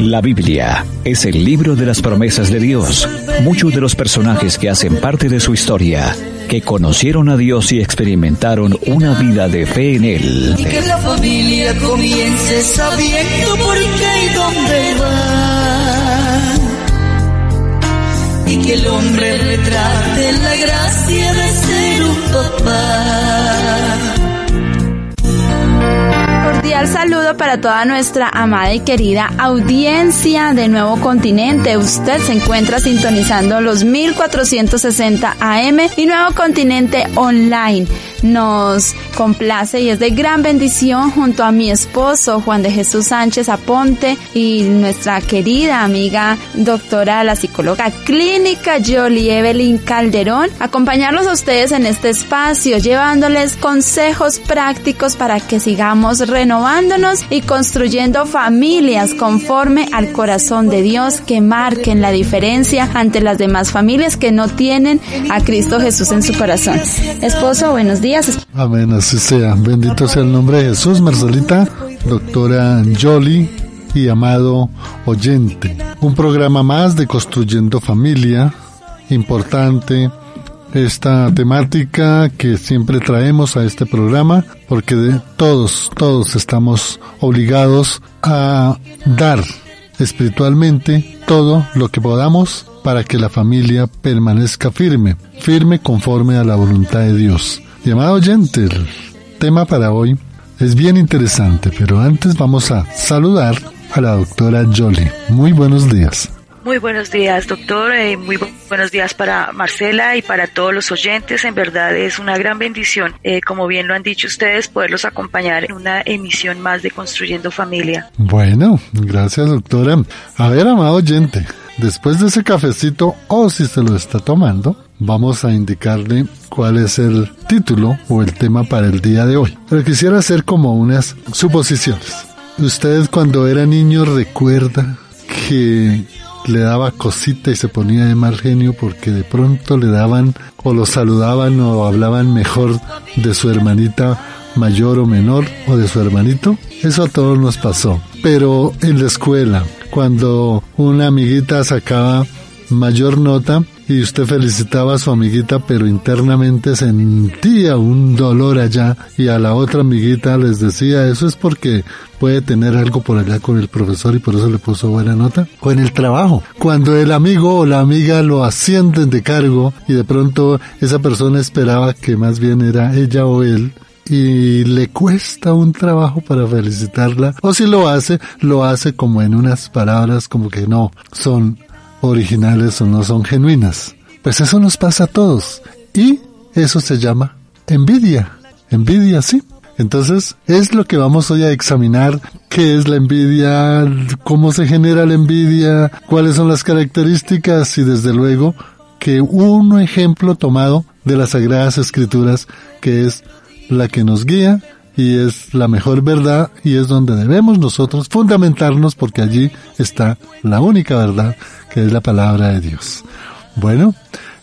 La Biblia es el libro de las promesas de Dios. Muchos de los personajes que hacen parte de su historia, que conocieron a Dios y experimentaron una vida de fe en Él. Y que la familia comience sabiendo por qué y dónde va. Y que el hombre retrate la gracia de ser un papá. Cordial saludo para toda nuestra amada y querida audiencia de Nuevo Continente. Usted se encuentra sintonizando los 1460 AM y Nuevo Continente Online. Nos complace y es de gran bendición junto a mi esposo Juan de Jesús Sánchez Aponte y nuestra querida amiga doctora la psicóloga clínica Jolie Evelyn Calderón acompañarlos a ustedes en este espacio llevándoles consejos prácticos para que sigamos renovándonos y construyendo familias conforme al corazón de Dios que marquen la diferencia ante las demás familias que no tienen a Cristo Jesús en su corazón. Esposo, buenos días. Amén, así sea. Bendito sea el nombre de Jesús, Marcelita, doctora Jolie y amado oyente. Un programa más de Construyendo Familia, importante esta temática que siempre traemos a este programa, porque de todos, todos estamos obligados a dar espiritualmente todo lo que podamos para que la familia permanezca firme, firme conforme a la voluntad de Dios. Y amado oyente, el tema para hoy es bien interesante, pero antes vamos a saludar a la doctora Jolie. Muy buenos días. Muy buenos días, doctor. Eh, muy bu buenos días para Marcela y para todos los oyentes. En verdad es una gran bendición, eh, como bien lo han dicho ustedes, poderlos acompañar en una emisión más de Construyendo Familia. Bueno, gracias, doctora. A ver, amado oyente, después de ese cafecito, o si se lo está tomando, vamos a indicarle cuál es el título o el tema para el día de hoy. Pero quisiera hacer como unas suposiciones. Usted cuando era niño recuerda que le daba cosita y se ponía de mal genio porque de pronto le daban o lo saludaban o hablaban mejor de su hermanita mayor o menor o de su hermanito. Eso a todos nos pasó. Pero en la escuela, cuando una amiguita sacaba mayor nota y usted felicitaba a su amiguita, pero internamente sentía un dolor allá y a la otra amiguita les decía, eso es porque puede tener algo por allá con el profesor y por eso le puso buena nota. O en el trabajo, cuando el amigo o la amiga lo ascienden de cargo y de pronto esa persona esperaba que más bien era ella o él y le cuesta un trabajo para felicitarla, o si lo hace, lo hace como en unas palabras como que no son originales o no son genuinas. Pues eso nos pasa a todos. Y eso se llama envidia. Envidia, sí. Entonces, es lo que vamos hoy a examinar. ¿Qué es la envidia? ¿Cómo se genera la envidia? ¿Cuáles son las características? Y desde luego, que un ejemplo tomado de las Sagradas Escrituras, que es la que nos guía y es la mejor verdad y es donde debemos nosotros fundamentarnos porque allí está la única verdad que es la palabra de Dios. Bueno,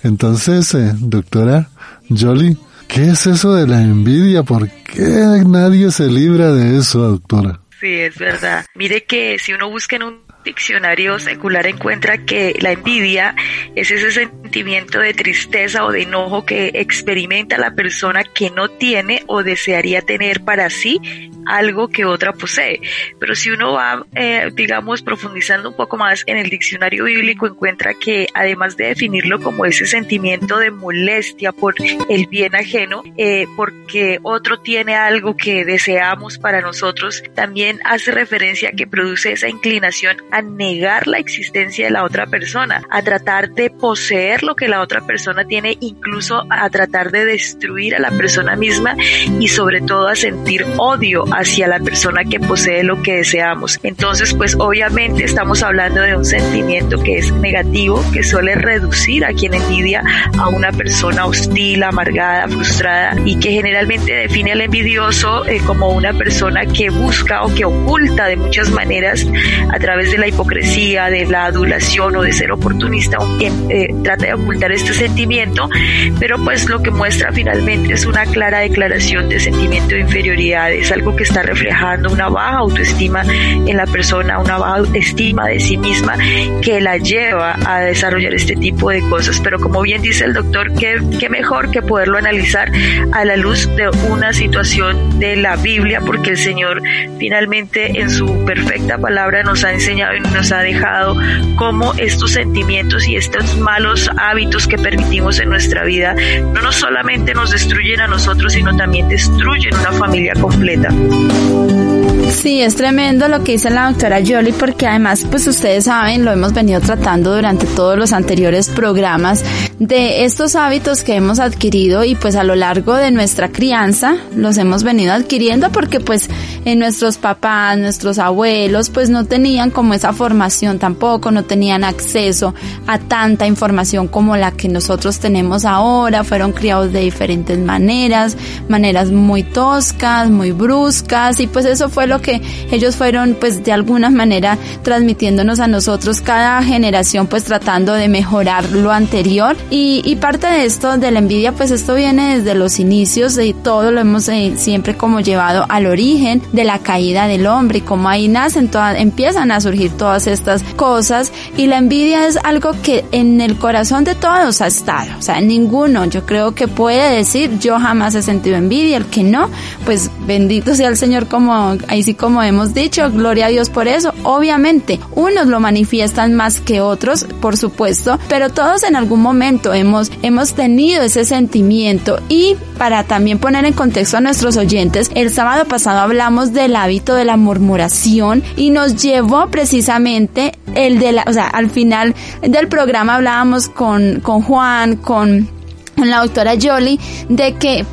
entonces, eh, doctora Jolie, ¿qué es eso de la envidia? ¿Por qué nadie se libra de eso, doctora? Sí, es verdad. Mire que si uno busca en un diccionario secular encuentra que la envidia es ese sentimiento de tristeza o de enojo que experimenta la persona que no tiene o desearía tener para sí algo que otra posee. Pero si uno va, eh, digamos, profundizando un poco más en el diccionario bíblico, encuentra que además de definirlo como ese sentimiento de molestia por el bien ajeno, eh, porque otro tiene algo que deseamos para nosotros, también hace referencia a que produce esa inclinación a negar la existencia de la otra persona, a tratar de poseer lo que la otra persona tiene, incluso a tratar de destruir a la persona misma y sobre todo a sentir odio hacia la persona que posee lo que deseamos. Entonces, pues obviamente estamos hablando de un sentimiento que es negativo, que suele reducir a quien envidia a una persona hostil, amargada, frustrada y que generalmente define al envidioso eh, como una persona que busca o que oculta de muchas maneras a través de la hipocresía, de la adulación o de ser oportunista, quien eh, trata de ocultar este sentimiento, pero pues lo que muestra finalmente es una clara declaración de sentimiento de inferioridad, es algo que está reflejando una baja autoestima en la persona, una baja estima de sí misma que la lleva a desarrollar este tipo de cosas. Pero como bien dice el doctor, qué, qué mejor que poderlo analizar a la luz de una situación de la Biblia, porque el Señor finalmente en su perfecta palabra nos ha enseñado nos ha dejado cómo estos sentimientos y estos malos hábitos que permitimos en nuestra vida no solamente nos destruyen a nosotros, sino también destruyen una familia completa. Sí, es tremendo lo que dice la doctora Jolie porque además, pues ustedes saben, lo hemos venido tratando durante todos los anteriores programas de estos hábitos que hemos adquirido y pues a lo largo de nuestra crianza los hemos venido adquiriendo porque pues en nuestros papás, nuestros abuelos pues no tenían como esa formación tampoco, no tenían acceso a tanta información como la que nosotros tenemos ahora, fueron criados de diferentes maneras, maneras muy toscas, muy bruscas y pues eso fue lo que ellos fueron pues de alguna manera transmitiéndonos a nosotros cada generación pues tratando de mejorar lo anterior. Y, y parte de esto de la envidia pues esto viene desde los inicios y todo lo hemos eh, siempre como llevado al origen de la caída del hombre. Y como ahí nacen todas empiezan a surgir todas estas cosas. Y la envidia es algo que en el corazón de todos ha estado. O sea ninguno yo creo que puede decir yo jamás he sentido envidia. El que no pues bendito sea el Señor como ahí sí como hemos dicho, gloria a Dios por eso. Obviamente, unos lo manifiestan más que otros, por supuesto, pero todos en algún momento hemos, hemos tenido ese sentimiento. Y para también poner en contexto a nuestros oyentes, el sábado pasado hablamos del hábito de la murmuración y nos llevó precisamente el de la, o sea, al final del programa hablábamos con, con Juan, con la doctora Jolie de que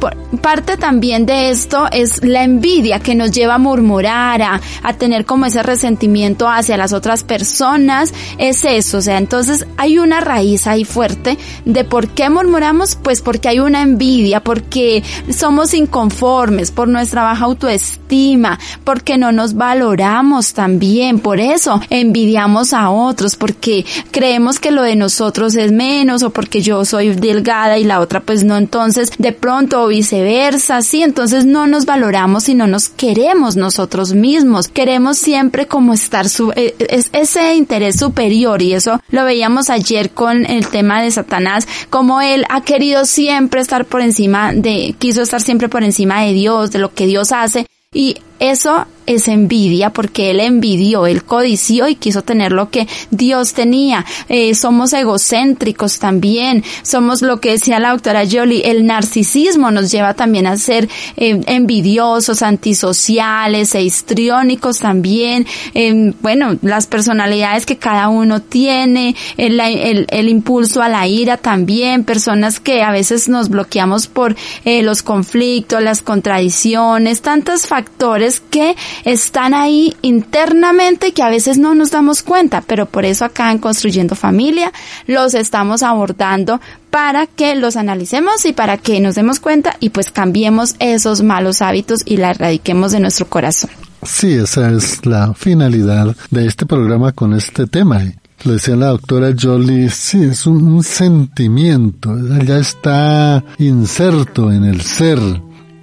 parte también de esto es la envidia que nos lleva a murmurar, a, a, tener como ese resentimiento hacia las otras personas, es eso, o sea, entonces hay una raíz ahí fuerte de por qué murmuramos, pues porque hay una envidia, porque somos inconformes, por nuestra baja autoestima, porque no nos valoramos también, por eso envidiamos a otros, porque creemos que lo de nosotros es menos o porque yo soy delgada y la otra pues no, entonces de pronto o viceversa, sí, entonces no nos valoramos y no nos queremos nosotros mismos, queremos siempre como estar su, eh, es ese interés superior. Y eso lo veíamos ayer con el tema de Satanás, como él ha querido siempre estar por encima de, quiso estar siempre por encima de Dios, de lo que Dios hace. Y eso es envidia porque él envidió, él codició y quiso tener lo que Dios tenía. Eh, somos egocéntricos también, somos lo que decía la doctora Jolie, el narcisismo nos lleva también a ser eh, envidiosos, antisociales, e histriónicos también. Eh, bueno, las personalidades que cada uno tiene, el, el, el, impulso a la ira también, personas que a veces nos bloqueamos por los conflictos, las contradicciones, tantos factores que están ahí internamente que a veces no nos damos cuenta, pero por eso acá en Construyendo Familia los estamos abordando para que los analicemos y para que nos demos cuenta y pues cambiemos esos malos hábitos y la erradiquemos de nuestro corazón. Sí, esa es la finalidad de este programa con este tema. Lo decía la doctora Jolie, sí, es un, un sentimiento, ya está inserto en el ser.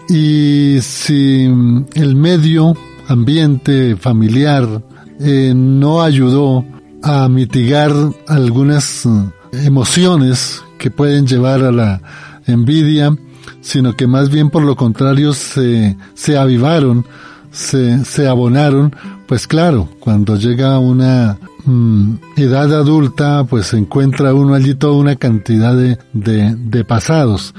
Y si el medio ambiente familiar eh, no ayudó a mitigar algunas emociones que pueden llevar a la envidia, sino que más bien por lo contrario se, se avivaron, se, se abonaron, pues claro, cuando llega una mm, edad adulta, pues encuentra uno allí toda una cantidad de, de, de pasados.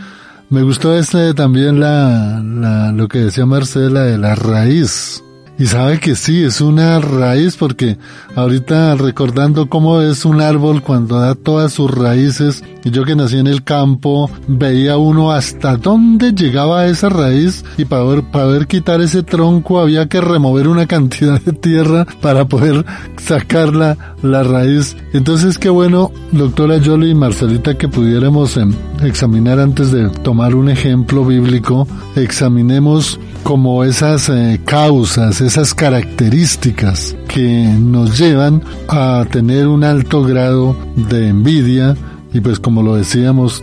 Me gustó este también la, la, lo que decía Marcela de la raíz. Y sabe que sí, es una raíz porque ahorita recordando cómo es un árbol cuando da todas sus raíces, y yo que nací en el campo, veía uno hasta dónde llegaba esa raíz y para poder, para poder quitar ese tronco había que remover una cantidad de tierra para poder sacar la, la raíz. Entonces qué bueno, doctora Jolie y Marcelita, que pudiéramos em, examinar antes de tomar un ejemplo bíblico, examinemos como esas eh, causas, esas características que nos llevan a tener un alto grado de envidia y pues como lo decíamos,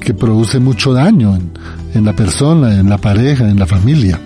que produce mucho daño en, en la persona, en la pareja, en la familia.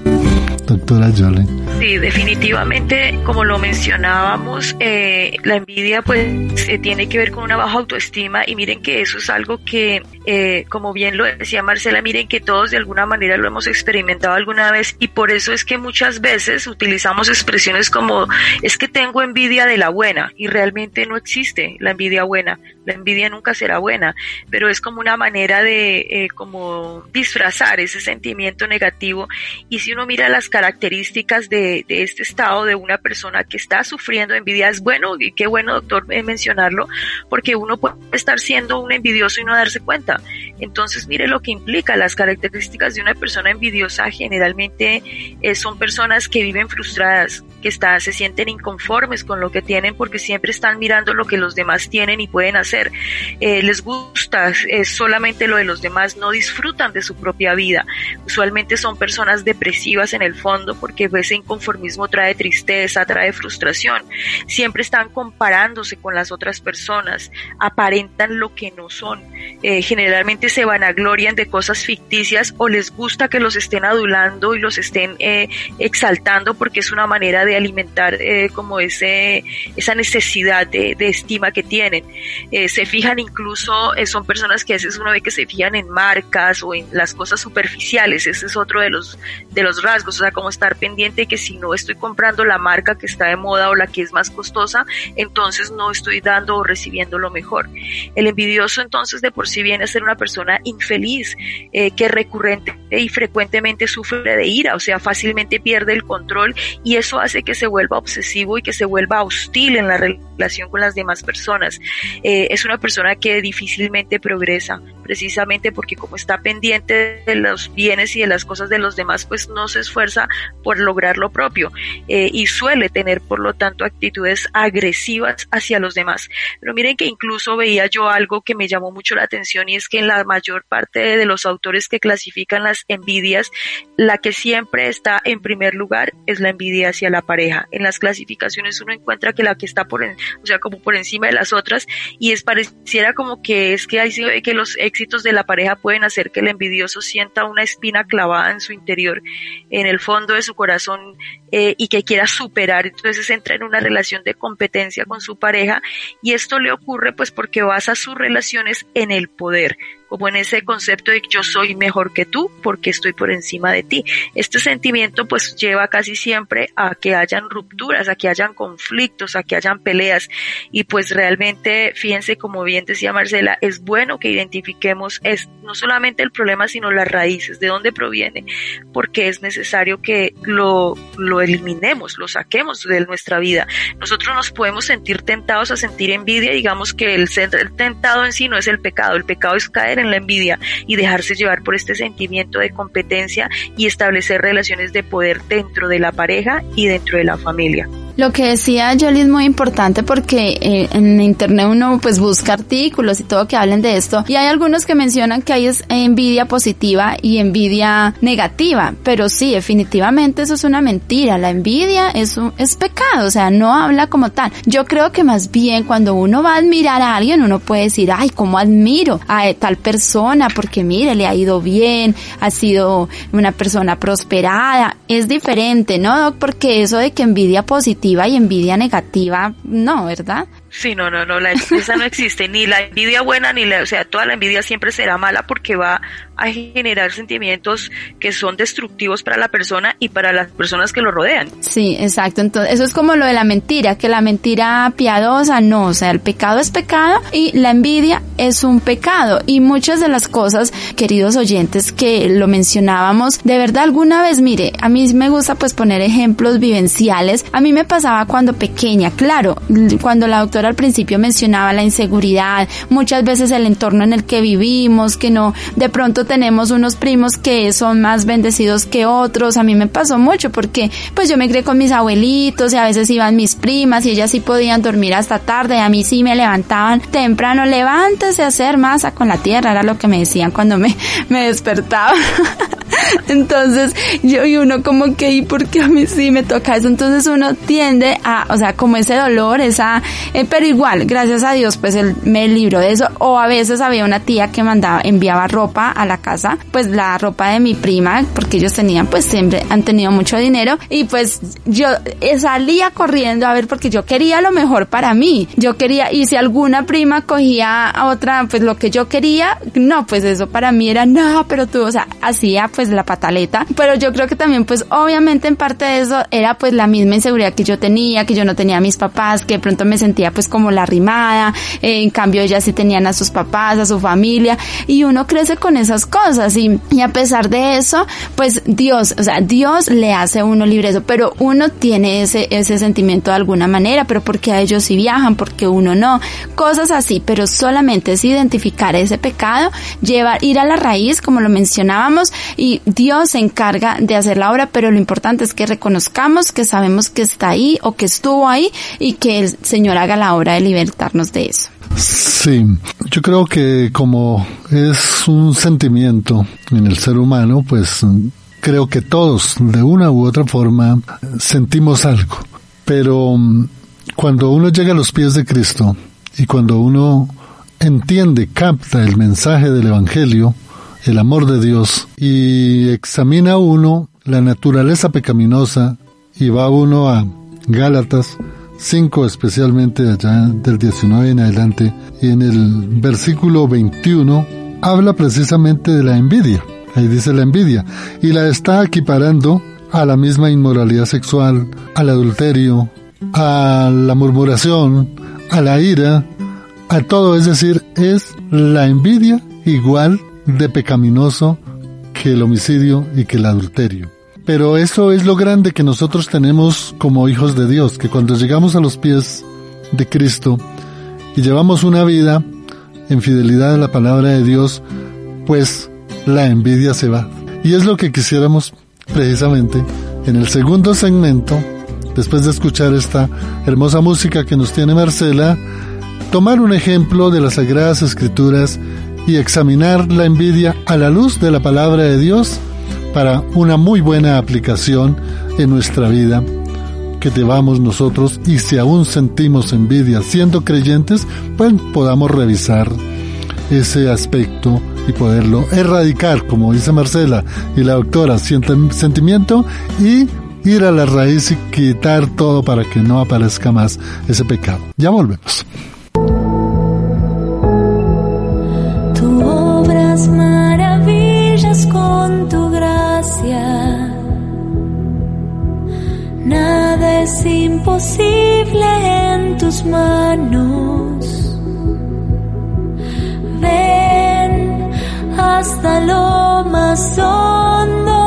Doctora Jolie. Sí, definitivamente, como lo mencionábamos, eh, la envidia pues eh, tiene que ver con una baja autoestima y miren que eso es algo que, eh, como bien lo decía Marcela, miren que todos de alguna manera lo hemos experimentado alguna vez y por eso es que muchas veces utilizamos expresiones como es que tengo envidia de la buena y realmente no existe la envidia buena, la envidia nunca será buena, pero es como una manera de como disfrazar ese sentimiento negativo y si uno mira las características de de, este estado de una persona que está sufriendo envidia es bueno y qué bueno doctor eh, mencionarlo porque uno puede estar siendo un envidioso y no darse cuenta. Entonces mire lo que implica las características de una persona envidiosa generalmente eh, son personas que viven frustradas, que está, se sienten inconformes con lo que tienen porque siempre están mirando lo que los demás tienen y pueden hacer. Eh, les gusta solamente lo de los demás, no disfrutan de su propia vida. Usualmente son personas depresivas en el fondo porque ese inconformismo trae tristeza, trae frustración. Siempre están comparándose con las otras personas, aparentan lo que no son. Eh, generalmente se vanaglorian de cosas ficticias o les gusta que los estén adulando y los estén eh, exaltando porque es una manera de alimentar eh, como ese, esa necesidad de, estima que tienen. Eh, se fijan incluso, eh, son personas que a veces uno ve que se fijan en marcas o en las cosas superficiales, ese es otro de los, de los rasgos, o sea, como estar pendiente de que si no estoy comprando la marca que está de moda o la que es más costosa, entonces no estoy dando o recibiendo lo mejor. El envidioso entonces de por sí viene a ser una persona infeliz, que recurrente y frecuentemente sufre de ira, o sea, fácilmente pierde el control y eso hace que se vuelva obsesivo y que se vuelva hostil en la relación con las demás personas. Eh, es una persona que difícilmente progresa, precisamente porque como está pendiente de los bienes y de las cosas de los demás, pues no se esfuerza por lograr lo propio eh, y suele tener, por lo tanto, actitudes agresivas hacia los demás. Pero miren que incluso veía yo algo que me llamó mucho la atención y es que en la mayor parte de los autores que clasifican las envidias, la que siempre está en primer lugar es la envidia hacia la pareja. En las clasificaciones uno encuentra que la que está por, en, o sea, como por encima de las otras y es pareciera como que es que hay que los éxitos de la pareja pueden hacer que el envidioso sienta una espina clavada en su interior, en el fondo de su corazón eh, y que quiera superar, entonces entra en una relación de competencia con su pareja y esto le ocurre pues porque basa sus relaciones en el poder como en ese concepto de yo soy mejor que tú porque estoy por encima de ti. Este sentimiento pues lleva casi siempre a que hayan rupturas, a que hayan conflictos, a que hayan peleas y pues realmente, fíjense como bien decía Marcela, es bueno que identifiquemos es, no solamente el problema sino las raíces, de dónde proviene, porque es necesario que lo, lo eliminemos, lo saquemos de nuestra vida. Nosotros nos podemos sentir tentados a sentir envidia, digamos que el, el tentado en sí no es el pecado, el pecado es caer en la envidia y dejarse llevar por este sentimiento de competencia y establecer relaciones de poder dentro de la pareja y dentro de la familia. Lo que decía Jolie es muy importante porque eh, en internet uno pues busca artículos y todo que hablen de esto y hay algunos que mencionan que hay envidia positiva y envidia negativa, pero sí, definitivamente eso es una mentira. La envidia es un, es pecado, o sea, no habla como tal. Yo creo que más bien cuando uno va a admirar a alguien uno puede decir, ay, cómo admiro a tal persona porque mire, le ha ido bien, ha sido una persona prosperada. Es diferente, ¿no, Porque eso de que envidia positiva y envidia negativa, no, ¿verdad? Sí, no, no, no, la esa no existe, ni la envidia buena, ni la, o sea, toda la envidia siempre será mala porque va a generar sentimientos que son destructivos para la persona y para las personas que lo rodean. Sí, exacto. Entonces, eso es como lo de la mentira, que la mentira piadosa, no, o sea, el pecado es pecado y la envidia es un pecado. Y muchas de las cosas, queridos oyentes, que lo mencionábamos, de verdad alguna vez, mire, a mí me gusta pues poner ejemplos vivenciales. A mí me pasaba cuando pequeña, claro, cuando la doctora al principio mencionaba la inseguridad, muchas veces el entorno en el que vivimos, que no, de pronto tenemos unos primos que son más bendecidos que otros. A mí me pasó mucho porque pues yo me crié con mis abuelitos y a veces iban mis primas y ellas sí podían dormir hasta tarde. A mí sí me levantaban temprano, levántese a hacer masa con la tierra, era lo que me decían cuando me, me despertaba. Entonces, yo y uno como que, ¿y por qué a mí sí me toca eso? Entonces uno tiende a, o sea, como ese dolor, esa, eh, pero igual, gracias a Dios, pues él me libró de eso. O a veces había una tía que mandaba, enviaba ropa a la casa, pues la ropa de mi prima, porque ellos tenían, pues siempre han tenido mucho dinero, y pues yo eh, salía corriendo a ver porque yo quería lo mejor para mí. Yo quería, y si alguna prima cogía a otra, pues lo que yo quería, no, pues eso para mí era, no, pero tú, o sea, hacía pues la pataleta, pero yo creo que también pues obviamente en parte de eso era pues la misma inseguridad que yo tenía, que yo no tenía a mis papás, que de pronto me sentía pues como la rimada, eh, en cambio ellas sí tenían a sus papás, a su familia, y uno crece con esas cosas. Y, y a pesar de eso, pues Dios, o sea, Dios le hace a uno libre eso, pero uno tiene ese, ese sentimiento de alguna manera, pero porque a ellos sí viajan, porque uno no, cosas así, pero solamente es identificar ese pecado, llevar, ir a la raíz, como lo mencionábamos, y Dios se encarga de hacer la obra, pero lo importante es que reconozcamos que sabemos que está ahí o que estuvo ahí y que el Señor haga la obra de libertarnos de eso. Sí, yo creo que como es un sentimiento en el ser humano, pues creo que todos de una u otra forma sentimos algo. Pero mm, cuando uno llega a los pies de Cristo y cuando uno entiende, capta el mensaje del Evangelio, el amor de Dios y examina uno la naturaleza pecaminosa y va uno a Gálatas 5 especialmente allá del 19 en adelante y en el versículo 21 habla precisamente de la envidia. Ahí dice la envidia y la está equiparando a la misma inmoralidad sexual, al adulterio, a la murmuración, a la ira, a todo, es decir, es la envidia igual de pecaminoso que el homicidio y que el adulterio. Pero eso es lo grande que nosotros tenemos como hijos de Dios, que cuando llegamos a los pies de Cristo y llevamos una vida en fidelidad a la palabra de Dios, pues la envidia se va. Y es lo que quisiéramos precisamente en el segundo segmento, después de escuchar esta hermosa música que nos tiene Marcela, tomar un ejemplo de las Sagradas Escrituras y examinar la envidia a la luz de la palabra de Dios para una muy buena aplicación en nuestra vida que debamos nosotros y si aún sentimos envidia siendo creyentes, pues podamos revisar ese aspecto y poderlo erradicar, como dice Marcela y la doctora, sentimiento y ir a la raíz y quitar todo para que no aparezca más ese pecado. Ya volvemos. Es imposible en tus manos. Ven hasta lo más hondo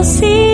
es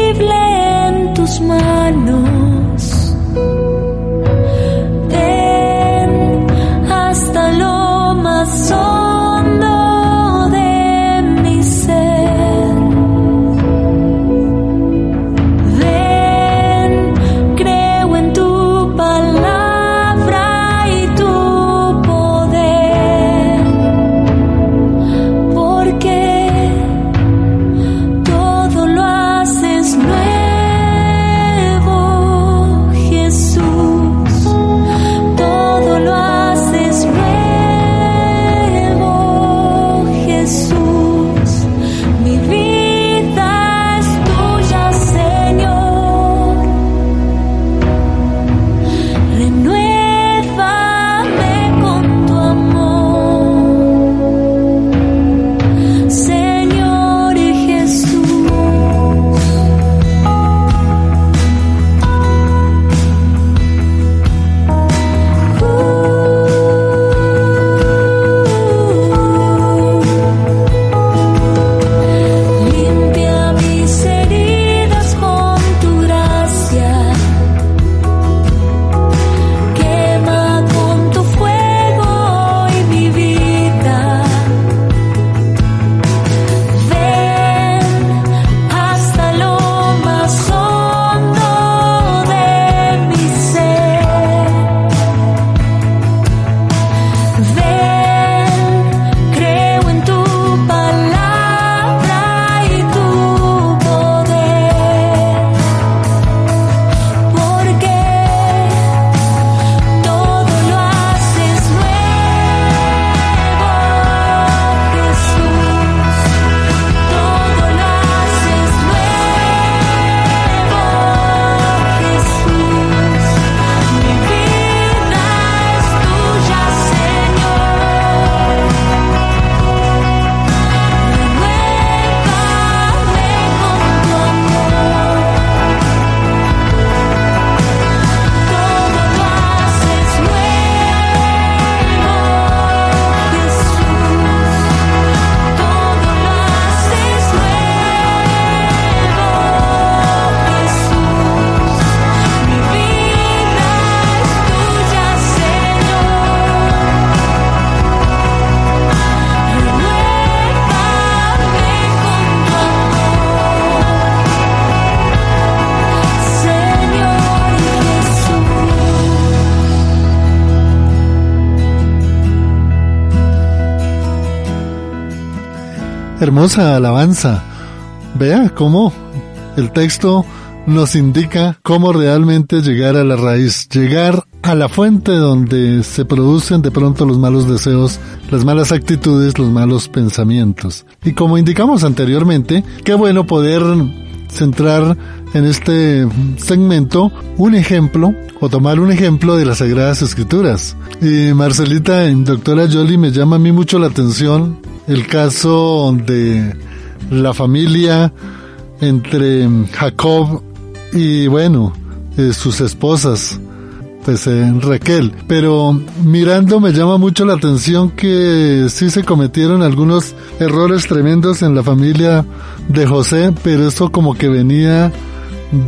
hermosa alabanza. Vea cómo el texto nos indica cómo realmente llegar a la raíz, llegar a la fuente donde se producen de pronto los malos deseos, las malas actitudes, los malos pensamientos. Y como indicamos anteriormente, qué bueno poder centrar en este segmento un ejemplo o tomar un ejemplo de las Sagradas Escrituras. Y Marcelita, doctora Jolie, me llama a mí mucho la atención el caso de la familia entre Jacob y bueno, eh, sus esposas, pues en Raquel. Pero mirando me llama mucho la atención que sí se cometieron algunos errores tremendos en la familia de José, pero eso como que venía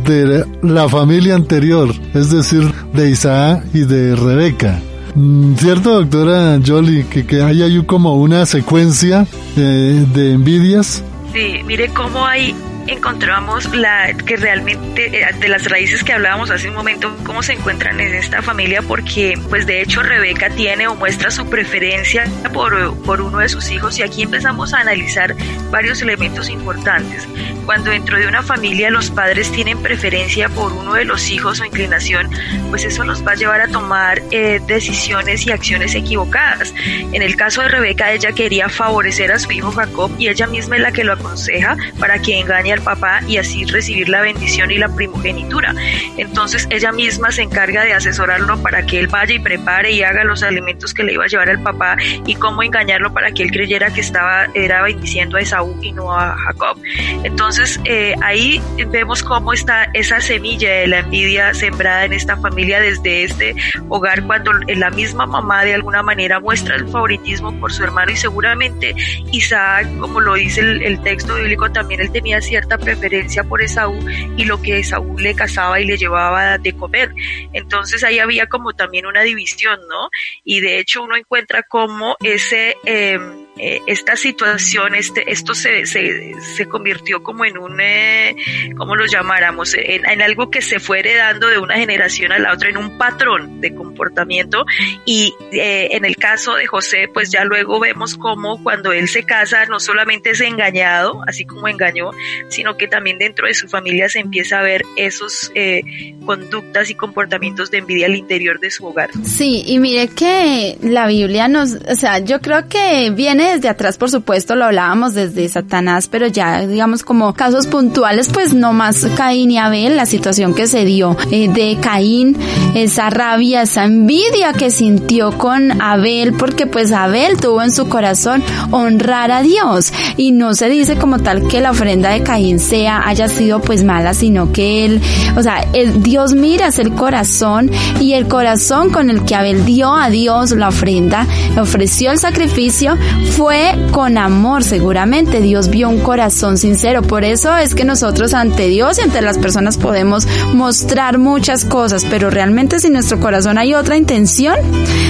de la familia anterior, es decir, de Isaac y de Rebeca. Mm, ¿Cierto, doctora Jolie, que, que hay ahí como una secuencia de, de envidias? Sí, mire cómo hay encontramos la que realmente eh, de las raíces que hablábamos hace un momento cómo se encuentran en esta familia porque pues de hecho Rebeca tiene o muestra su preferencia por, por uno de sus hijos y aquí empezamos a analizar varios elementos importantes. Cuando dentro de una familia los padres tienen preferencia por uno de los hijos o inclinación pues eso los va a llevar a tomar eh, decisiones y acciones equivocadas. En el caso de Rebeca ella quería favorecer a su hijo Jacob y ella misma es la que lo aconseja para que engañe al papá y así recibir la bendición y la primogenitura. Entonces ella misma se encarga de asesorarlo para que él vaya y prepare y haga los alimentos que le iba a llevar al papá y cómo engañarlo para que él creyera que estaba era bendiciendo a Esaú y no a Jacob. Entonces eh, ahí vemos cómo está esa semilla de la envidia sembrada en esta familia desde este hogar cuando la misma mamá de alguna manera muestra el favoritismo por su hermano y seguramente Isaac, como lo dice el, el texto bíblico, también él tenía preferencia por Esaú y lo que Esaú le casaba y le llevaba de comer. Entonces ahí había como también una división, ¿no? Y de hecho uno encuentra como ese... Em, eh, esta situación, este, esto se, se, se convirtió como en un, eh, ¿cómo lo llamáramos? En, algo que se fue heredando de una generación a la otra, en un patrón de comportamiento. Y eh, en el caso de José, pues ya luego vemos cómo cuando él se casa, no solamente es engañado, así como engañó, sino que también dentro de su familia se empieza a ver esos eh, conductas y comportamientos de envidia al interior de su hogar. Sí, y mire que la Biblia nos, o sea, yo creo que viene desde atrás, por supuesto, lo hablábamos desde Satanás, pero ya, digamos, como casos puntuales, pues no más Caín y Abel, la situación que se dio eh, de Caín, esa rabia, esa envidia que sintió con Abel, porque pues Abel tuvo en su corazón honrar a Dios. Y no se dice como tal que la ofrenda de Caín sea, haya sido pues mala, sino que él, o sea, Dios mira el corazón y el corazón con el que Abel dio a Dios la ofrenda, ofreció el sacrificio, fue con amor seguramente. Dios vio un corazón sincero. Por eso es que nosotros ante Dios y ante las personas podemos mostrar muchas cosas, pero realmente si nuestro corazón hay otra intención,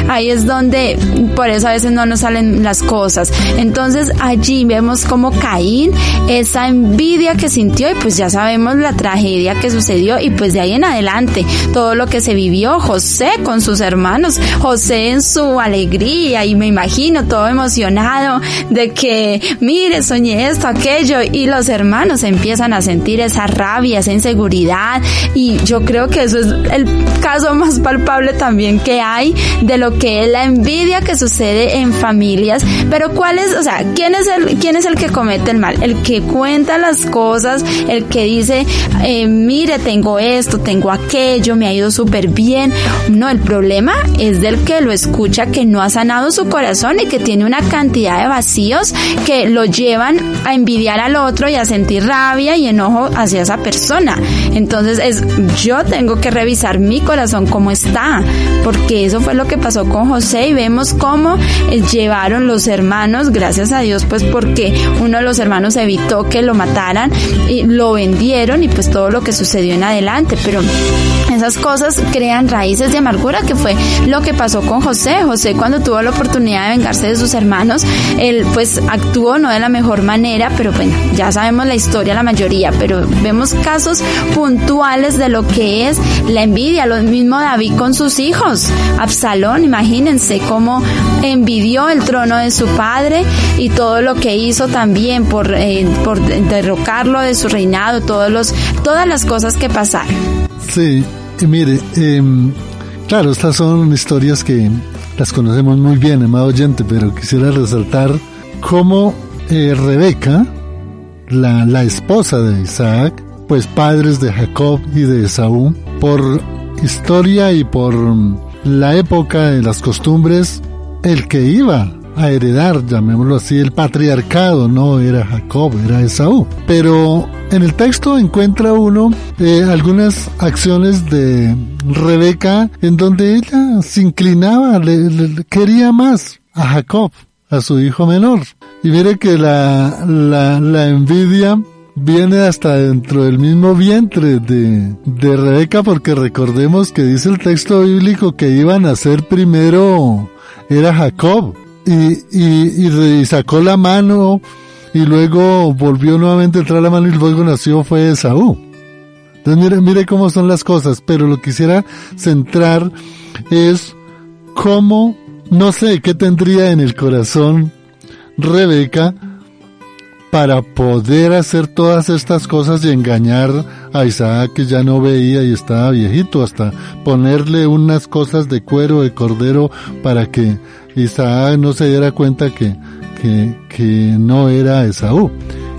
ahí es donde por eso a veces no nos salen las cosas. Entonces allí vemos como Caín, esa envidia que sintió y pues ya sabemos la tragedia que sucedió y pues de ahí en adelante todo lo que se vivió José con sus hermanos, José en su alegría y me imagino todo emocionado de que, mire, soñé esto, aquello, y los hermanos empiezan a sentir esa rabia, esa inseguridad, y yo creo que eso es el caso más palpable también que hay de lo que es la envidia que sucede en familias, pero cuál es, o sea, quién es el, quién es el que comete el mal, el que cuenta las cosas, el que dice, eh, mire, tengo esto, tengo aquello, me ha ido súper bien, no, el problema es del que lo escucha, que no ha sanado su corazón y que tiene una cantidad de vacíos que lo llevan a envidiar al otro y a sentir rabia y enojo hacia esa persona. Entonces es, yo tengo que revisar mi corazón cómo está, porque eso fue lo que pasó con José y vemos cómo eh, llevaron los hermanos, gracias a Dios, pues porque uno de los hermanos evitó que lo mataran y lo vendieron y pues todo lo que sucedió en adelante, pero esas cosas crean raíces de amargura, que fue lo que pasó con José. José cuando tuvo la oportunidad de vengarse de sus hermanos, él pues actuó no de la mejor manera, pero bueno, ya sabemos la historia la mayoría, pero vemos casos puntuales de lo que es la envidia, lo mismo David con sus hijos. Absalón, imagínense cómo envidió el trono de su padre y todo lo que hizo también por, eh, por derrocarlo de su reinado, todos los, todas las cosas que pasaron. Sí, y mire, em, claro, estas son historias que las conocemos muy bien, amado oyente, pero quisiera resaltar cómo eh, Rebeca, la, la esposa de Isaac, pues padres de Jacob y de Esaú, por historia y por la época de las costumbres, el que iba a heredar, llamémoslo así, el patriarcado, no era Jacob, era Esaú. Pero en el texto encuentra uno eh, algunas acciones de Rebeca en donde ella se inclinaba, le, quería más a Jacob, a su hijo menor. Y mire que la, la, la envidia viene hasta dentro del mismo vientre de, de Rebeca porque recordemos que dice el texto bíblico que iban a ser primero era Jacob y, y, y, sacó la mano y luego volvió nuevamente a entrar la mano y luego nació fue Esaú. Entonces mire, mire cómo son las cosas, pero lo que quisiera centrar es cómo, no sé, qué tendría en el corazón Rebeca para poder hacer todas estas cosas y engañar a Isaac que ya no veía y estaba viejito, hasta ponerle unas cosas de cuero de cordero para que Isaac no se diera cuenta que, que, que no era Esaú.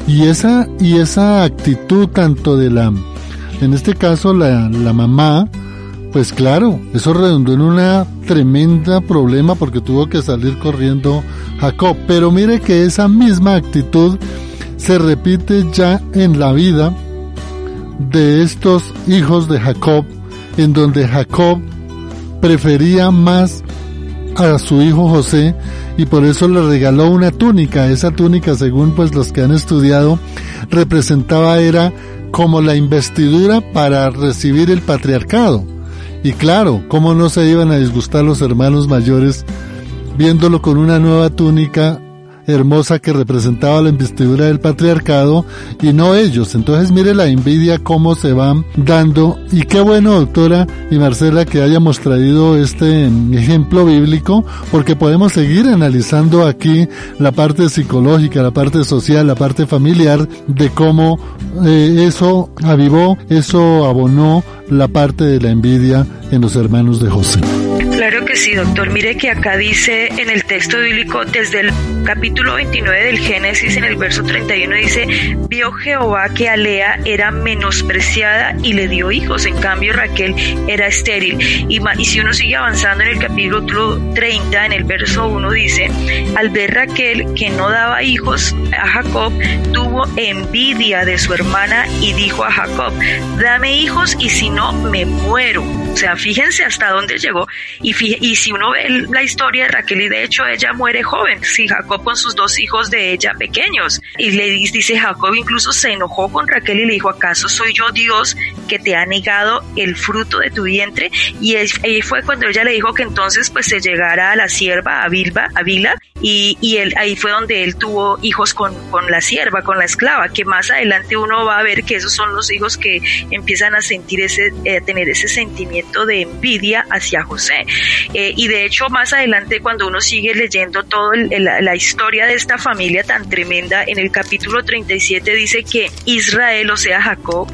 Y esa, y esa actitud tanto de la, en este caso la, la mamá, pues claro, eso redundó en una tremenda problema porque tuvo que salir corriendo Jacob. Pero mire que esa misma actitud se repite ya en la vida de estos hijos de Jacob, en donde Jacob prefería más a su hijo José y por eso le regaló una túnica. Esa túnica, según pues los que han estudiado, representaba era como la investidura para recibir el patriarcado. Y claro, cómo no se iban a disgustar los hermanos mayores viéndolo con una nueva túnica hermosa que representaba la investidura del patriarcado y no ellos. Entonces mire la envidia cómo se va dando y qué bueno doctora y Marcela que hayamos traído este ejemplo bíblico porque podemos seguir analizando aquí la parte psicológica, la parte social, la parte familiar de cómo eh, eso avivó, eso abonó la parte de la envidia en los hermanos de José. Claro que sí, doctor. Mire que acá dice en el texto bíblico, desde el capítulo 29 del Génesis, en el verso 31, dice, vio Jehová que Alea era menospreciada y le dio hijos, en cambio Raquel era estéril. Y, y si uno sigue avanzando en el capítulo 30, en el verso 1, dice, al ver Raquel que no daba hijos a Jacob, tuvo envidia de su hermana y dijo a Jacob, dame hijos y si no, me muero. O sea, fíjense hasta dónde llegó. Y, y si uno ve la historia de Raquel, y de hecho ella muere joven, si Jacob con sus dos hijos de ella pequeños. Y le dice Jacob incluso se enojó con Raquel y le dijo, ¿acaso soy yo Dios que te ha negado el fruto de tu vientre? Y ahí fue cuando ella le dijo que entonces pues se llegara a la sierva, a Bilba, a Vila, y, y él, ahí fue donde él tuvo hijos con, con la sierva, con la esclava, que más adelante uno va a ver que esos son los hijos que empiezan a sentir ese, a tener ese sentimiento de envidia hacia José. Eh, y de hecho, más adelante, cuando uno sigue leyendo toda la, historia de esta familia tan tremenda, en el capítulo 37 dice que Israel, o sea, Jacob,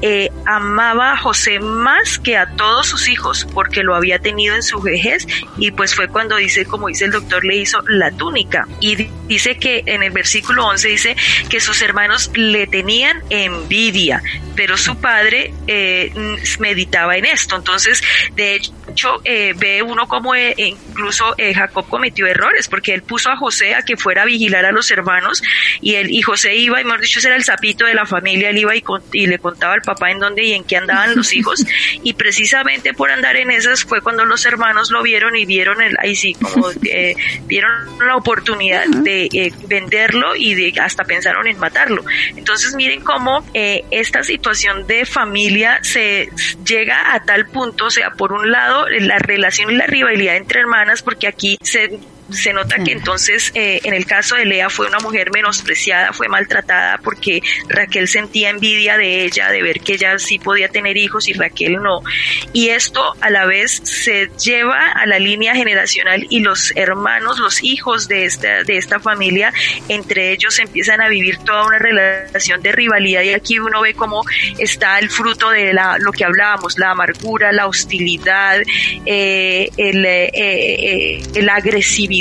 eh, amaba a José más que a todos sus hijos, porque lo había tenido en su vejez, y pues fue cuando dice, como dice el doctor, le hizo la túnica. Y dice que en el versículo 11 dice que sus hermanos le tenían envidia, pero su padre eh, meditaba en esto. Entonces, de hecho, eh, ve uno como eh, incluso eh, Jacob cometió errores porque él puso a José a que fuera a vigilar a los hermanos y él y José iba y mejor dicho ese era el sapito de la familia él iba y, y le contaba al papá en dónde y en qué andaban los hijos y precisamente por andar en esas fue cuando los hermanos lo vieron y vieron el ahí sí como vieron la oportunidad de venderlo y de hasta pensaron en matarlo. Entonces miren cómo esta situación de familia se llega a tal punto o sea por un lado la relación y la rivalidad entre hermanas, porque aquí se se nota que entonces eh, en el caso de Lea fue una mujer menospreciada, fue maltratada porque Raquel sentía envidia de ella, de ver que ella sí podía tener hijos y Raquel no. Y esto a la vez se lleva a la línea generacional y los hermanos, los hijos de esta, de esta familia, entre ellos empiezan a vivir toda una relación de rivalidad y aquí uno ve cómo está el fruto de la, lo que hablábamos, la amargura, la hostilidad, eh, el, eh, la agresividad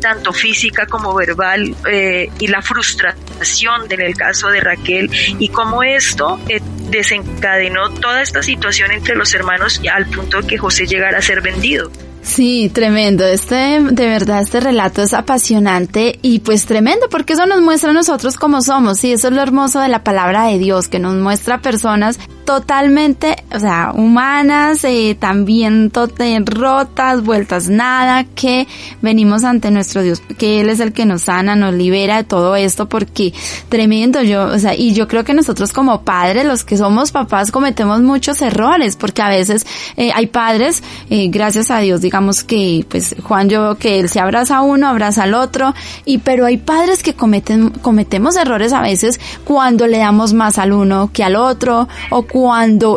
tanto física como verbal, eh, y la frustración en el caso de Raquel, y cómo esto eh, desencadenó toda esta situación entre los hermanos al punto de que José llegara a ser vendido. Sí, tremendo. Este, de verdad, este relato es apasionante y pues tremendo porque eso nos muestra a nosotros como somos. Y eso es lo hermoso de la palabra de Dios, que nos muestra personas totalmente, o sea, humanas, eh, también rotas, vueltas nada, que venimos ante nuestro Dios, que Él es el que nos sana, nos libera de todo esto, porque tremendo, yo, o sea, y yo creo que nosotros como padres, los que somos papás, cometemos muchos errores, porque a veces eh, hay padres, eh, gracias a Dios, digamos que, pues, Juan, yo que él se abraza a uno, abraza al otro, y pero hay padres que cometen, cometemos errores a veces cuando le damos más al uno que al otro, o cuando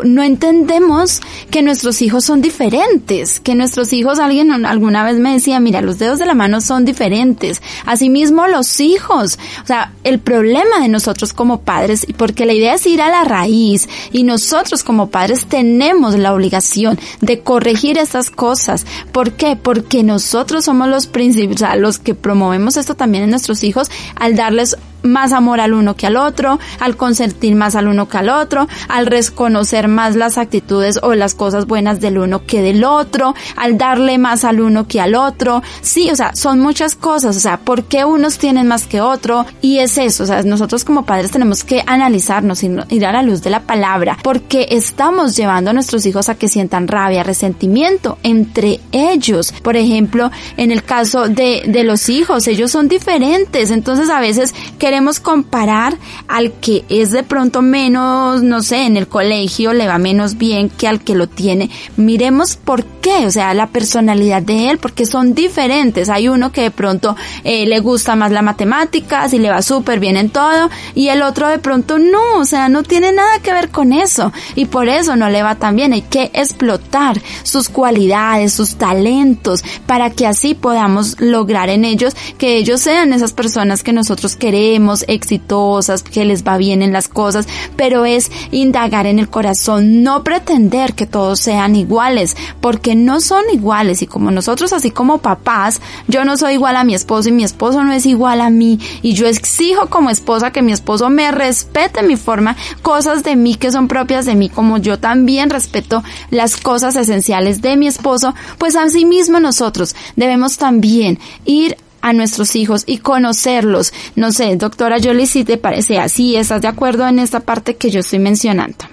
no entendemos que nuestros hijos son diferentes, que nuestros hijos, alguien alguna vez me decía, mira, los dedos de la mano son diferentes, asimismo los hijos, o sea, el problema de nosotros como padres, porque la idea es ir a la raíz y nosotros como padres tenemos la obligación de corregir estas cosas. ¿Por qué? Porque nosotros somos los principios, o sea, los que promovemos esto también en nuestros hijos al darles más amor al uno que al otro, al consentir más al uno que al otro, al reconocer más las actitudes o las cosas buenas del uno que del otro, al darle más al uno que al otro. Sí, o sea, son muchas cosas, o sea, ¿por qué unos tienen más que otro? Y es eso, o sea, nosotros como padres tenemos que analizarnos y ir a la luz de la palabra, porque estamos llevando a nuestros hijos a que sientan rabia, resentimiento entre ellos. Por ejemplo, en el caso de, de los hijos, ellos son diferentes, entonces a veces que queremos comparar al que es de pronto menos, no sé, en el colegio le va menos bien que al que lo tiene. Miremos por qué, o sea, la personalidad de él, porque son diferentes. Hay uno que de pronto eh, le gusta más la matemáticas y le va súper bien en todo, y el otro de pronto no, o sea, no tiene nada que ver con eso, y por eso no le va tan bien. Hay que explotar sus cualidades, sus talentos, para que así podamos lograr en ellos que ellos sean esas personas que nosotros queremos exitosas, que les va bien en las cosas, pero es indagar en el corazón, no pretender que todos sean iguales, porque no son iguales. Y como nosotros así como papás, yo no soy igual a mi esposo y mi esposo no es igual a mí. Y yo exijo como esposa que mi esposo me respete mi forma, cosas de mí que son propias de mí, como yo también respeto las cosas esenciales de mi esposo, pues así mismo nosotros debemos también ir a nuestros hijos y conocerlos. No sé, doctora Jolie, si te parece así, ¿estás de acuerdo en esta parte que yo estoy mencionando?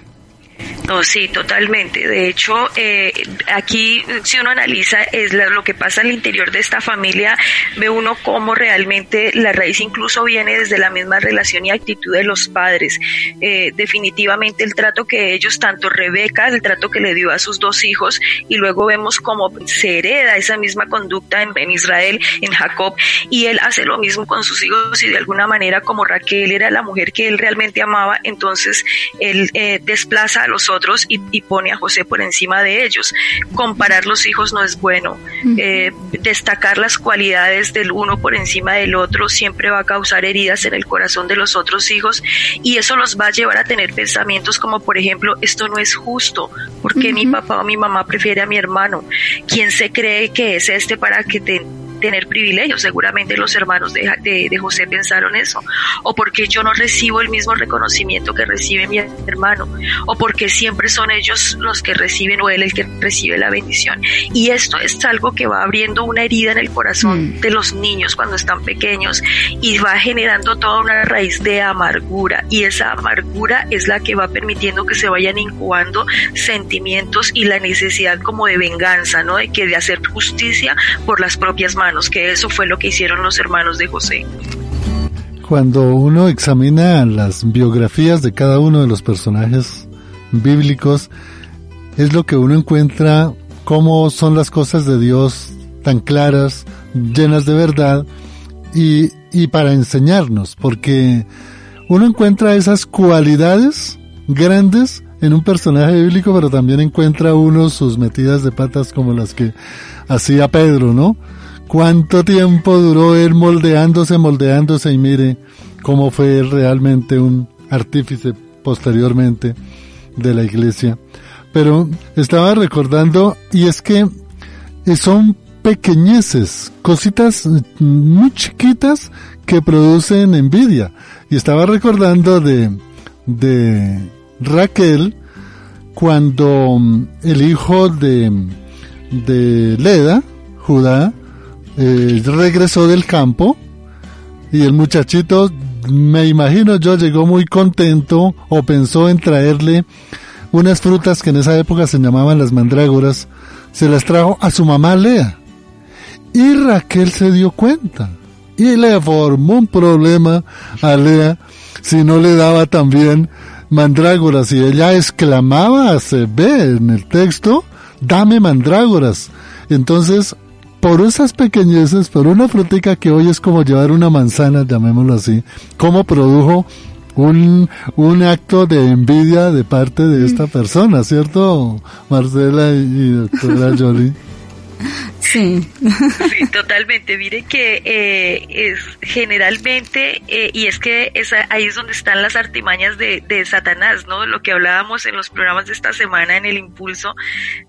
No, sí, totalmente. De hecho, eh, aquí si uno analiza es lo que pasa al interior de esta familia, ve uno cómo realmente la raíz incluso viene desde la misma relación y actitud de los padres. Eh, definitivamente el trato que ellos, tanto Rebeca, el trato que le dio a sus dos hijos, y luego vemos cómo se hereda esa misma conducta en, Israel, en Jacob, y él hace lo mismo con sus hijos y de alguna manera como Raquel era la mujer que él realmente amaba, entonces él eh, desplaza los otros y, pone a José por encima de ellos. Comparar los hijos no es bueno. Eh, destacar las cualidades del uno por encima del otro siempre va a causar heridas en el corazón de los otros hijos y eso los va a llevar a tener pensamientos como por ejemplo, esto no es justo, porque mi papá o mi mamá prefiere a mi hermano? ¿Quién se cree que es este para que te tener privilegios. Seguramente los hermanos de, de, José pensaron eso. O porque yo no recibo el mismo reconocimiento que recibe mi hermano. O porque siempre son ellos los que reciben o él el que recibe la bendición. Y esto es algo que va abriendo una herida en el corazón mm. de los niños cuando están pequeños y va generando toda una raíz de amargura. Y esa amargura es la que va permitiendo que se vayan incubando sentimientos y la necesidad como de venganza, ¿no? De que de hacer justicia por las propias manos, que eso fue lo que hicieron los hermanos de José. Cuando uno examina las biografías de cada uno de los personajes bíblicos, es lo que uno encuentra cómo son las cosas de Dios tan claras, llenas de verdad y, y para enseñarnos, porque uno encuentra esas cualidades grandes en un personaje bíblico, pero también encuentra uno sus metidas de patas como las que hacía Pedro, ¿no? ¿Cuánto tiempo duró él moldeándose, moldeándose y mire cómo fue realmente un artífice posteriormente de la iglesia? Pero estaba recordando, y es que son pequeñeces, cositas muy chiquitas que producen envidia. Y estaba recordando de, de Raquel cuando el hijo de, de Leda, Judá, eh, regresó del campo y el muchachito, me imagino yo, llegó muy contento o pensó en traerle unas frutas que en esa época se llamaban las mandrágoras, se las trajo a su mamá Lea. Y Raquel se dio cuenta y le formó un problema a Lea si no le daba también mandrágoras y ella exclamaba, se ve en el texto, dame mandrágoras. Entonces, por esas pequeñeces, por una frutica que hoy es como llevar una manzana, llamémoslo así, ¿cómo produjo un, un acto de envidia de parte de esta mm. persona, ¿cierto, Marcela y, doctora Jolie? Sí. sí, totalmente. Mire que eh, es generalmente, eh, y es que ahí es donde están las artimañas de, de, Satanás, ¿no? Lo que hablábamos en los programas de esta semana en el impulso,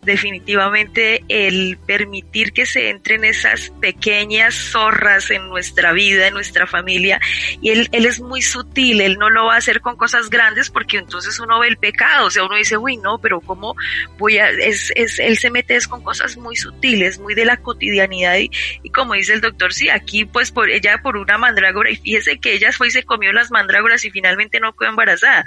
definitivamente el permitir que se entren esas pequeñas zorras en nuestra vida, en nuestra familia, y él, él es muy sutil, él no lo va a hacer con cosas grandes porque entonces uno ve el pecado, o sea, uno dice, uy, no, pero ¿cómo voy a, es, es, él se mete es con cosas muy sutiles, muy de la cotidianidad y, como dice el doctor, sí, aquí pues por ella por una mandrágora y fíjese que ella fue y se comió las mandrágoras y finalmente no quedó embarazada,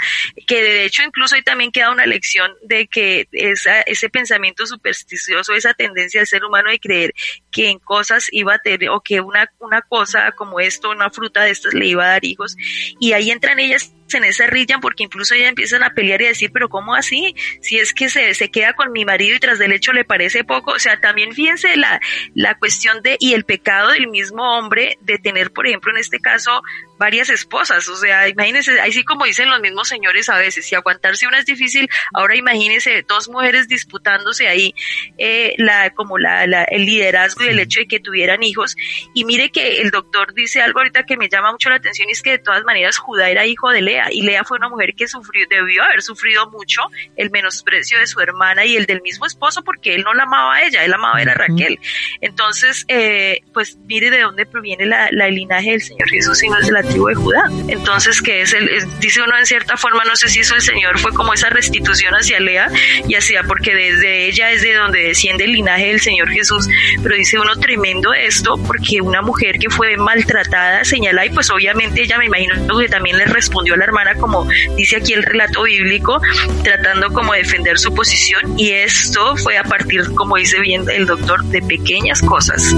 que de hecho incluso ahí también queda una lección de que esa, ese pensamiento supersticioso, esa tendencia del ser humano de creer que en cosas iba a tener o que una, una cosa como esto, una fruta de estas le iba a dar hijos y ahí entran ellas en esa rillan porque incluso ya empiezan a pelear y a decir, pero ¿cómo así? Si es que se, se queda con mi marido y tras del hecho le parece poco, o sea, también fíjense la, la cuestión de, y el pecado del mismo hombre de tener, por ejemplo, en este caso, varias esposas, o sea, imagínense, así como dicen los mismos señores a veces, si aguantarse una es difícil, ahora imagínense dos mujeres disputándose ahí eh, la, como la, la, el liderazgo y el hecho de que tuvieran hijos, y mire que el doctor dice algo ahorita que me llama mucho la atención, y es que de todas maneras Judá era hijo de Lea, y Lea fue una mujer que sufrió, debió haber sufrido mucho el menosprecio de su hermana y el del mismo esposo porque él no la amaba a ella, él amaba a Raquel. Entonces, eh, pues mire de dónde proviene la, el linaje del Señor Jesús y no es de la tribu de Judá. Entonces, que es el, dice uno en cierta forma, no sé si eso el Señor fue como esa restitución hacia Lea y hacia, porque desde ella es de donde desciende el linaje del Señor Jesús, pero dice uno tremendo esto porque una mujer que fue maltratada señala y pues obviamente ella me imagino que también le respondió a la hermana como dice aquí el relato bíblico, tratando como de defender su posición y esto fue a partir, como dice bien el doctor, de pequeñas cosas.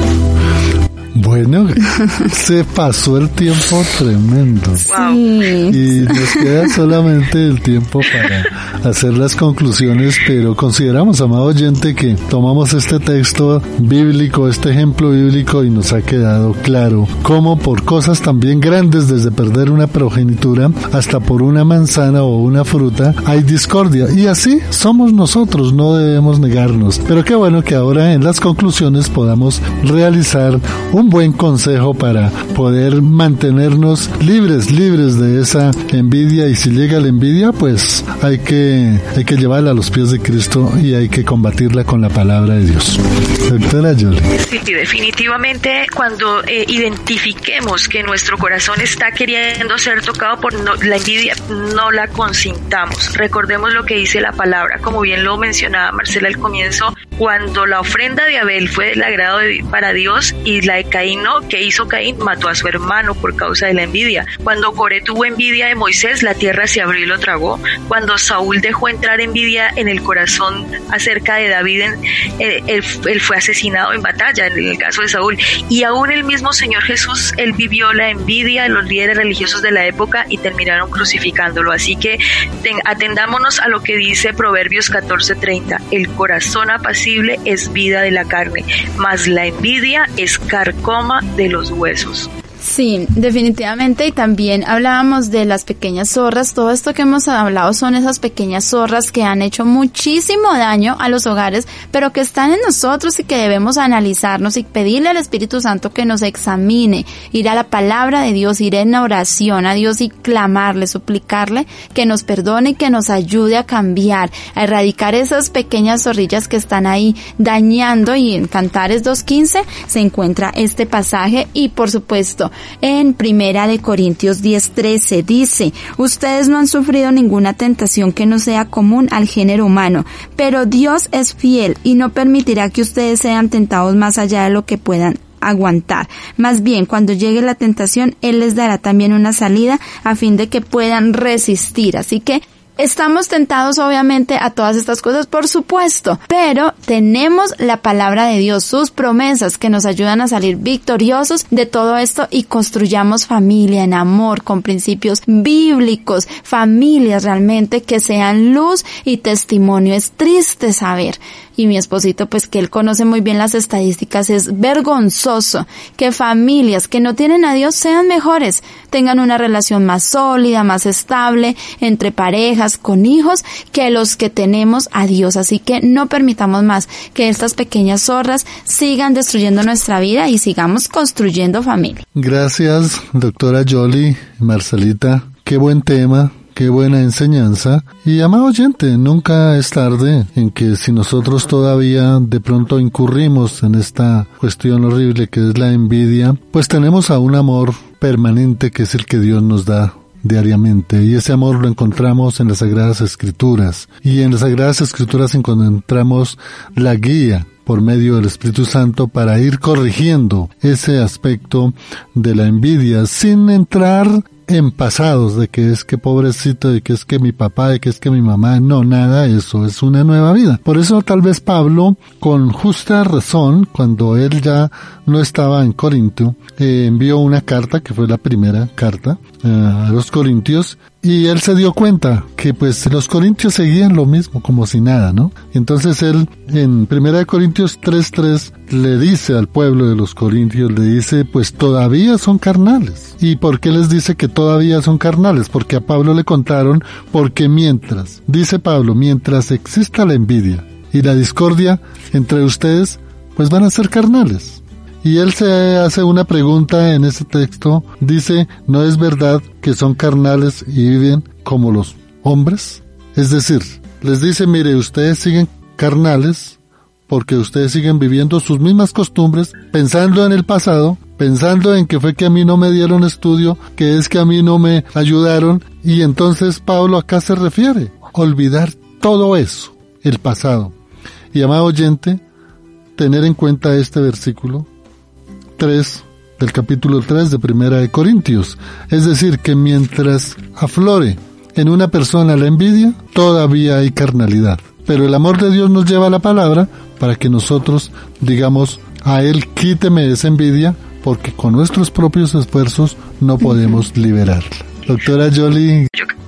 Bueno, se pasó el tiempo tremendo. Y nos queda solamente el tiempo para hacer las conclusiones, pero consideramos, amado oyente, que tomamos este texto bíblico, este ejemplo bíblico, y nos ha quedado claro cómo por cosas también grandes, desde perder una progenitura hasta por una manzana o una fruta, hay discordia. Y así somos nosotros, no debemos negarnos. Pero qué bueno que ahora en las conclusiones podamos realizar un un buen consejo para poder mantenernos libres, libres de esa envidia y si llega la envidia, pues hay que, hay que llevarla a los pies de Cristo y hay que combatirla con la palabra de Dios. Doctora Jolie. Sí, definitivamente cuando eh, identifiquemos que nuestro corazón está queriendo ser tocado por la envidia, no la consintamos. Recordemos lo que dice la palabra, como bien lo mencionaba Marcela al comienzo, cuando la ofrenda de Abel fue del agrado para Dios y la de Caín no, que hizo Caín? Mató a su hermano por causa de la envidia. Cuando Coré tuvo envidia de Moisés, la tierra se abrió y lo tragó. Cuando Saúl dejó entrar envidia en el corazón acerca de David, eh, él, él, fue asesinado en batalla, en el caso de Saúl. Y aún el mismo Señor Jesús, él vivió la envidia de los líderes religiosos de la época y terminaron crucificándolo. Así que atendámonos a lo que dice Proverbios 14:30. El corazón apacible es vida de la carne, mas la envidia es carcoma de los huesos. Sí, definitivamente. Y también hablábamos de las pequeñas zorras. Todo esto que hemos hablado son esas pequeñas zorras que han hecho muchísimo daño a los hogares, pero que están en nosotros y que debemos analizarnos y pedirle al Espíritu Santo que nos examine, ir a la palabra de Dios, ir en oración a Dios y clamarle, suplicarle que nos perdone y que nos ayude a cambiar, a erradicar esas pequeñas zorrillas que están ahí dañando. Y en Cantares 2.15 se encuentra este pasaje y por supuesto en Primera de Corintios 10:13 dice, ustedes no han sufrido ninguna tentación que no sea común al género humano, pero Dios es fiel y no permitirá que ustedes sean tentados más allá de lo que puedan aguantar. Más bien, cuando llegue la tentación, Él les dará también una salida a fin de que puedan resistir. Así que Estamos tentados obviamente a todas estas cosas, por supuesto, pero tenemos la palabra de Dios, sus promesas que nos ayudan a salir victoriosos de todo esto y construyamos familia en amor, con principios bíblicos, familias realmente que sean luz y testimonio. Es triste saber y mi esposito pues que él conoce muy bien las estadísticas, es vergonzoso que familias que no tienen a Dios sean mejores, tengan una relación más sólida, más estable entre parejas, con hijos, que los que tenemos a Dios. Así que no permitamos más que estas pequeñas zorras sigan destruyendo nuestra vida y sigamos construyendo familia. Gracias, doctora Jolie, Marcelita. Qué buen tema, Qué buena enseñanza. Y amado oyente, nunca es tarde en que si nosotros todavía de pronto incurrimos en esta cuestión horrible que es la envidia, pues tenemos a un amor permanente que es el que Dios nos da diariamente y ese amor lo encontramos en las Sagradas Escrituras y en las Sagradas Escrituras encontramos la guía por medio del Espíritu Santo para ir corrigiendo ese aspecto de la envidia sin entrar en pasados de que es que pobrecito, de que es que mi papá, de que es que mi mamá, no, nada, eso es una nueva vida. Por eso tal vez Pablo, con justa razón, cuando él ya no estaba en Corinto, eh, envió una carta, que fue la primera carta, a los Corintios, y él se dio cuenta que pues los corintios seguían lo mismo, como si nada, ¿no? Entonces él en 1 Corintios 3.3 le dice al pueblo de los corintios, le dice, pues todavía son carnales. ¿Y por qué les dice que todavía son carnales? Porque a Pablo le contaron, porque mientras, dice Pablo, mientras exista la envidia y la discordia entre ustedes, pues van a ser carnales. Y él se hace una pregunta en ese texto. Dice, ¿no es verdad que son carnales y viven como los hombres? Es decir, les dice, mire, ustedes siguen carnales porque ustedes siguen viviendo sus mismas costumbres, pensando en el pasado, pensando en que fue que a mí no me dieron estudio, que es que a mí no me ayudaron, y entonces Pablo acá se refiere, olvidar todo eso, el pasado. Y amado oyente, tener en cuenta este versículo, 3 del capítulo 3 de Primera de Corintios. Es decir, que mientras aflore en una persona la envidia, todavía hay carnalidad. Pero el amor de Dios nos lleva a la palabra para que nosotros digamos a Él quíteme esa envidia porque con nuestros propios esfuerzos no podemos liberarla. Doctora Jolie.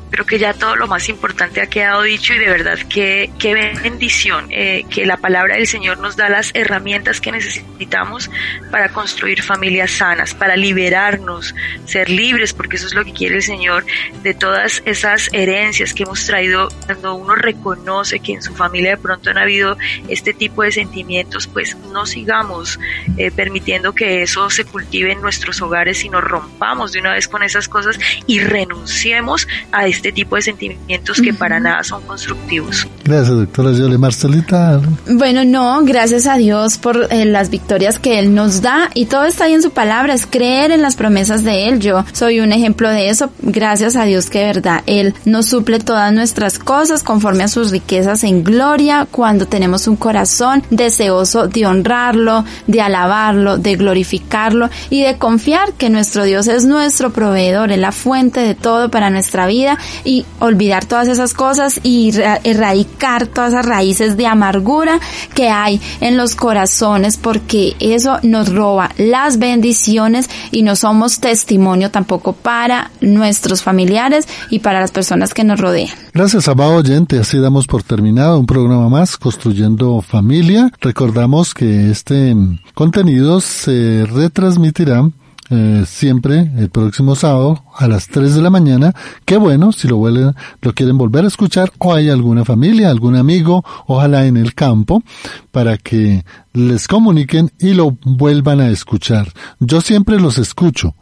Creo que ya todo lo más importante ha quedado dicho y de verdad que qué bendición eh, que la palabra del Señor nos da las herramientas que necesitamos para construir familias sanas, para liberarnos, ser libres, porque eso es lo que quiere el Señor. De todas esas herencias que hemos traído cuando uno reconoce que en su familia de pronto han habido este tipo de sentimientos, pues no sigamos eh, permitiendo que eso se cultive en nuestros hogares, sino rompamos de una vez con esas cosas y renunciemos a este tipo de sentimientos que para nada son constructivos. Gracias, doctora Yole. Marcelita. Bueno, no, gracias a Dios por eh, las victorias que Él nos da y todo está ahí en su palabra, es creer en las promesas de Él. Yo soy un ejemplo de eso, gracias a Dios que de verdad Él nos suple todas nuestras cosas conforme a sus riquezas en gloria cuando tenemos un corazón deseoso de honrarlo, de alabarlo, de glorificarlo y de confiar que nuestro Dios es nuestro proveedor, es la fuente de todo para nuestra vida y olvidar todas esas cosas y erradicar todas esas raíces de amargura que hay en los corazones porque eso nos roba las bendiciones y no somos testimonio tampoco para nuestros familiares y para las personas que nos rodean. Gracias, amado oyente. Así damos por terminado un programa más, Construyendo Familia. Recordamos que este contenido se retransmitirá eh, siempre el próximo sábado a las 3 de la mañana. Qué bueno si lo, vuelven, lo quieren volver a escuchar o hay alguna familia, algún amigo, ojalá en el campo, para que les comuniquen y lo vuelvan a escuchar. Yo siempre los escucho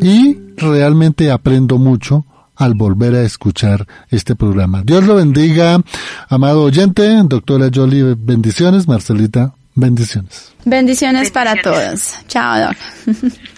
y realmente aprendo mucho al volver a escuchar este programa. Dios lo bendiga, amado oyente, doctora Jolie, bendiciones, Marcelita, bendiciones. Bendiciones, para todos. Chao,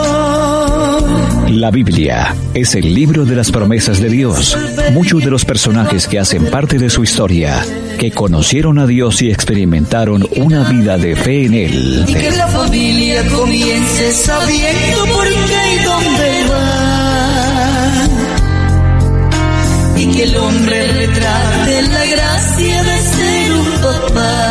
La Biblia es el libro de las promesas de Dios. Muchos de los personajes que hacen parte de su historia, que conocieron a Dios y experimentaron una vida de fe en Él. Y que la familia comience sabiendo por qué y dónde va. Y que el hombre retrate la gracia de ser un papá.